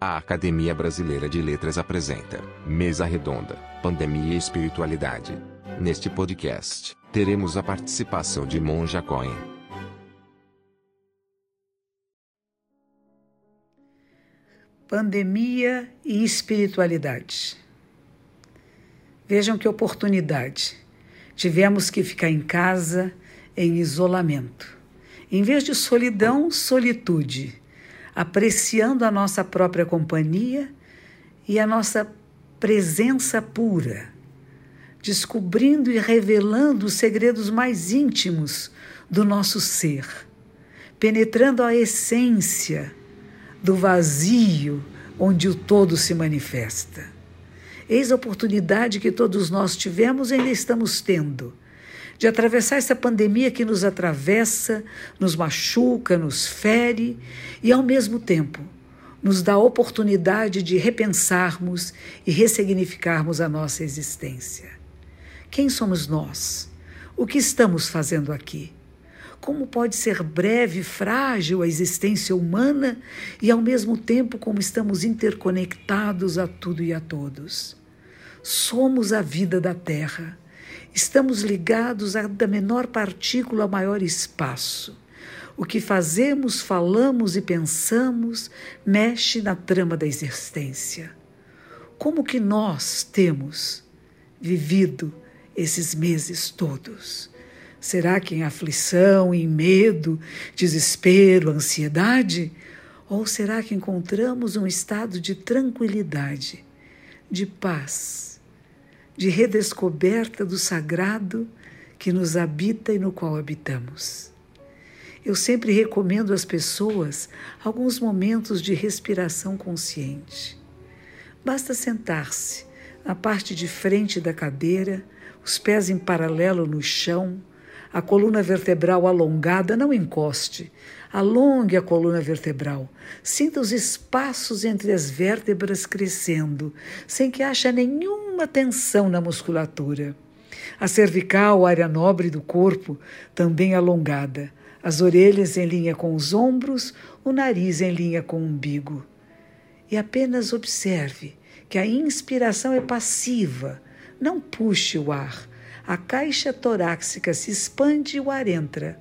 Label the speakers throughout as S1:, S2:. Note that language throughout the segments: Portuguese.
S1: A Academia Brasileira de Letras apresenta Mesa Redonda, Pandemia e Espiritualidade. Neste podcast, teremos a participação de Monja Cohen.
S2: Pandemia e espiritualidade. Vejam que oportunidade. Tivemos que ficar em casa em isolamento. Em vez de solidão, solitude apreciando a nossa própria companhia e a nossa presença pura, descobrindo e revelando os segredos mais íntimos do nosso ser, penetrando a essência do vazio onde o todo se manifesta. Eis a oportunidade que todos nós tivemos e ainda estamos tendo de atravessar essa pandemia que nos atravessa, nos machuca, nos fere e, ao mesmo tempo, nos dá a oportunidade de repensarmos e ressignificarmos a nossa existência. Quem somos nós? O que estamos fazendo aqui? Como pode ser breve e frágil a existência humana e, ao mesmo tempo, como estamos interconectados a tudo e a todos? Somos a vida da Terra Estamos ligados a da menor partícula ao maior espaço. O que fazemos, falamos e pensamos mexe na trama da existência. Como que nós temos vivido esses meses todos? Será que em aflição, em medo, desespero, ansiedade? Ou será que encontramos um estado de tranquilidade, de paz? De redescoberta do sagrado que nos habita e no qual habitamos. Eu sempre recomendo às pessoas alguns momentos de respiração consciente. Basta sentar-se na parte de frente da cadeira, os pés em paralelo no chão, a coluna vertebral alongada, não encoste. Alongue a coluna vertebral. Sinta os espaços entre as vértebras crescendo, sem que haja nenhuma tensão na musculatura. A cervical, área nobre do corpo, também alongada. As orelhas em linha com os ombros, o nariz em linha com o umbigo. E apenas observe que a inspiração é passiva. Não puxe o ar a caixa torácica se expande e o ar entra.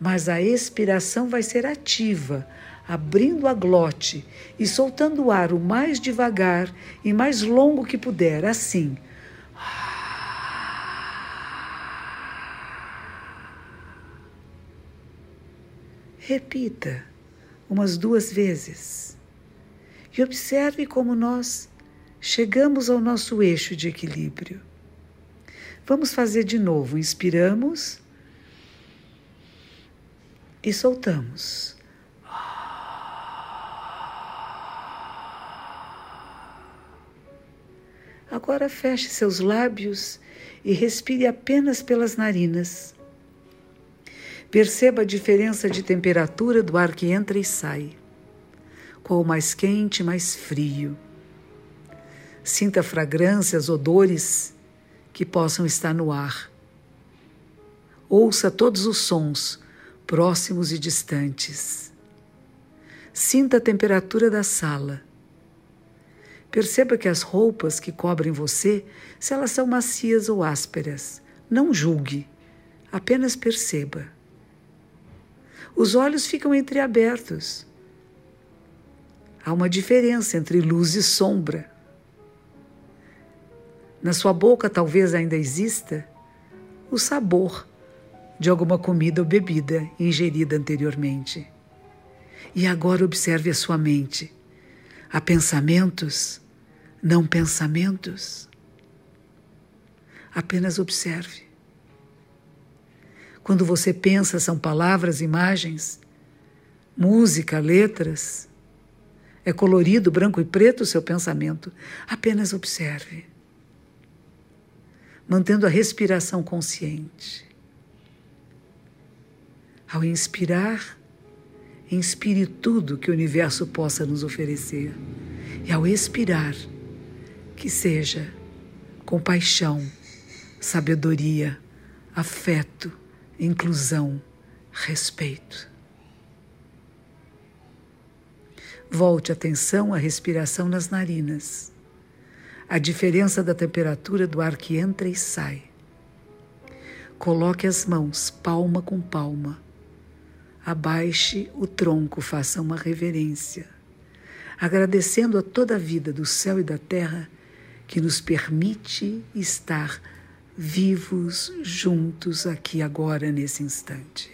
S2: Mas a expiração vai ser ativa, abrindo a glote e soltando o ar o mais devagar e mais longo que puder, assim. Repita umas duas vezes e observe como nós chegamos ao nosso eixo de equilíbrio. Vamos fazer de novo. Inspiramos e soltamos. Agora feche seus lábios e respire apenas pelas narinas. Perceba a diferença de temperatura do ar que entra e sai. Qual mais quente, mais frio. Sinta fragrâncias, odores que possam estar no ar. Ouça todos os sons, próximos e distantes. Sinta a temperatura da sala. Perceba que as roupas que cobrem você, se elas são macias ou ásperas, não julgue, apenas perceba. Os olhos ficam entreabertos. Há uma diferença entre luz e sombra. Na sua boca talvez ainda exista o sabor de alguma comida ou bebida ingerida anteriormente. E agora observe a sua mente. Há pensamentos, não pensamentos. Apenas observe. Quando você pensa, são palavras, imagens, música, letras. É colorido, branco e preto o seu pensamento. Apenas observe mantendo a respiração consciente. Ao inspirar, inspire tudo que o universo possa nos oferecer. E ao expirar, que seja compaixão, sabedoria, afeto, inclusão, respeito. Volte atenção à respiração nas narinas, a diferença da temperatura do ar que entra e sai. Coloque as mãos palma com palma. Abaixe o tronco, faça uma reverência, agradecendo a toda a vida do céu e da terra que nos permite estar vivos juntos aqui agora nesse instante.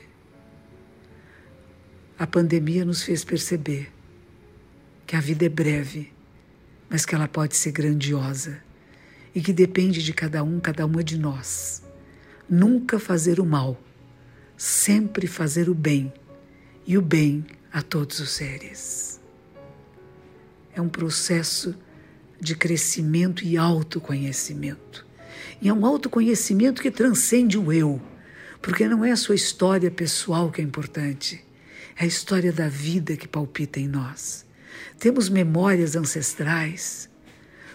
S2: A pandemia nos fez perceber que a vida é breve, mas que ela pode ser grandiosa e que depende de cada um, cada uma de nós. Nunca fazer o mal, sempre fazer o bem e o bem a todos os seres. É um processo de crescimento e autoconhecimento. E é um autoconhecimento que transcende o eu, porque não é a sua história pessoal que é importante, é a história da vida que palpita em nós temos memórias ancestrais.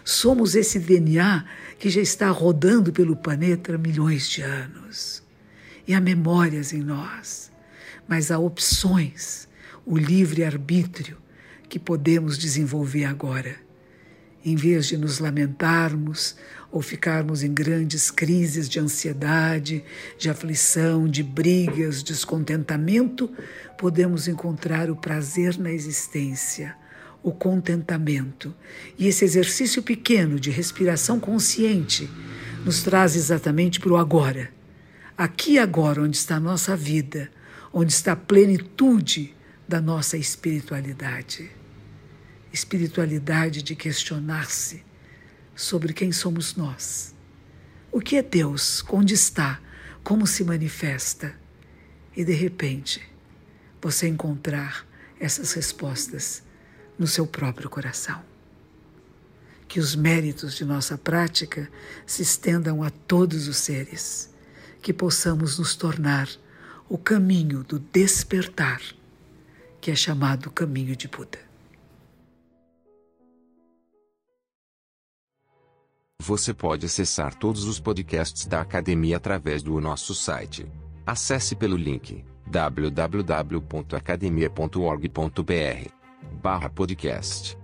S2: Somos esse DNA que já está rodando pelo planeta há milhões de anos. E há memórias em nós, mas há opções, o livre-arbítrio que podemos desenvolver agora. Em vez de nos lamentarmos ou ficarmos em grandes crises de ansiedade, de aflição, de brigas, descontentamento, podemos encontrar o prazer na existência o contentamento. E esse exercício pequeno de respiração consciente nos traz exatamente para o agora. Aqui e agora, onde está a nossa vida, onde está a plenitude da nossa espiritualidade. Espiritualidade de questionar-se sobre quem somos nós. O que é Deus? Onde está? Como se manifesta? E de repente, você encontrar essas respostas no seu próprio coração. Que os méritos de nossa prática se estendam a todos os seres, que possamos nos tornar o caminho do despertar, que é chamado caminho de Buda.
S1: Você pode acessar todos os podcasts da academia através do nosso site. Acesse pelo link www.academia.org.br barra podcast.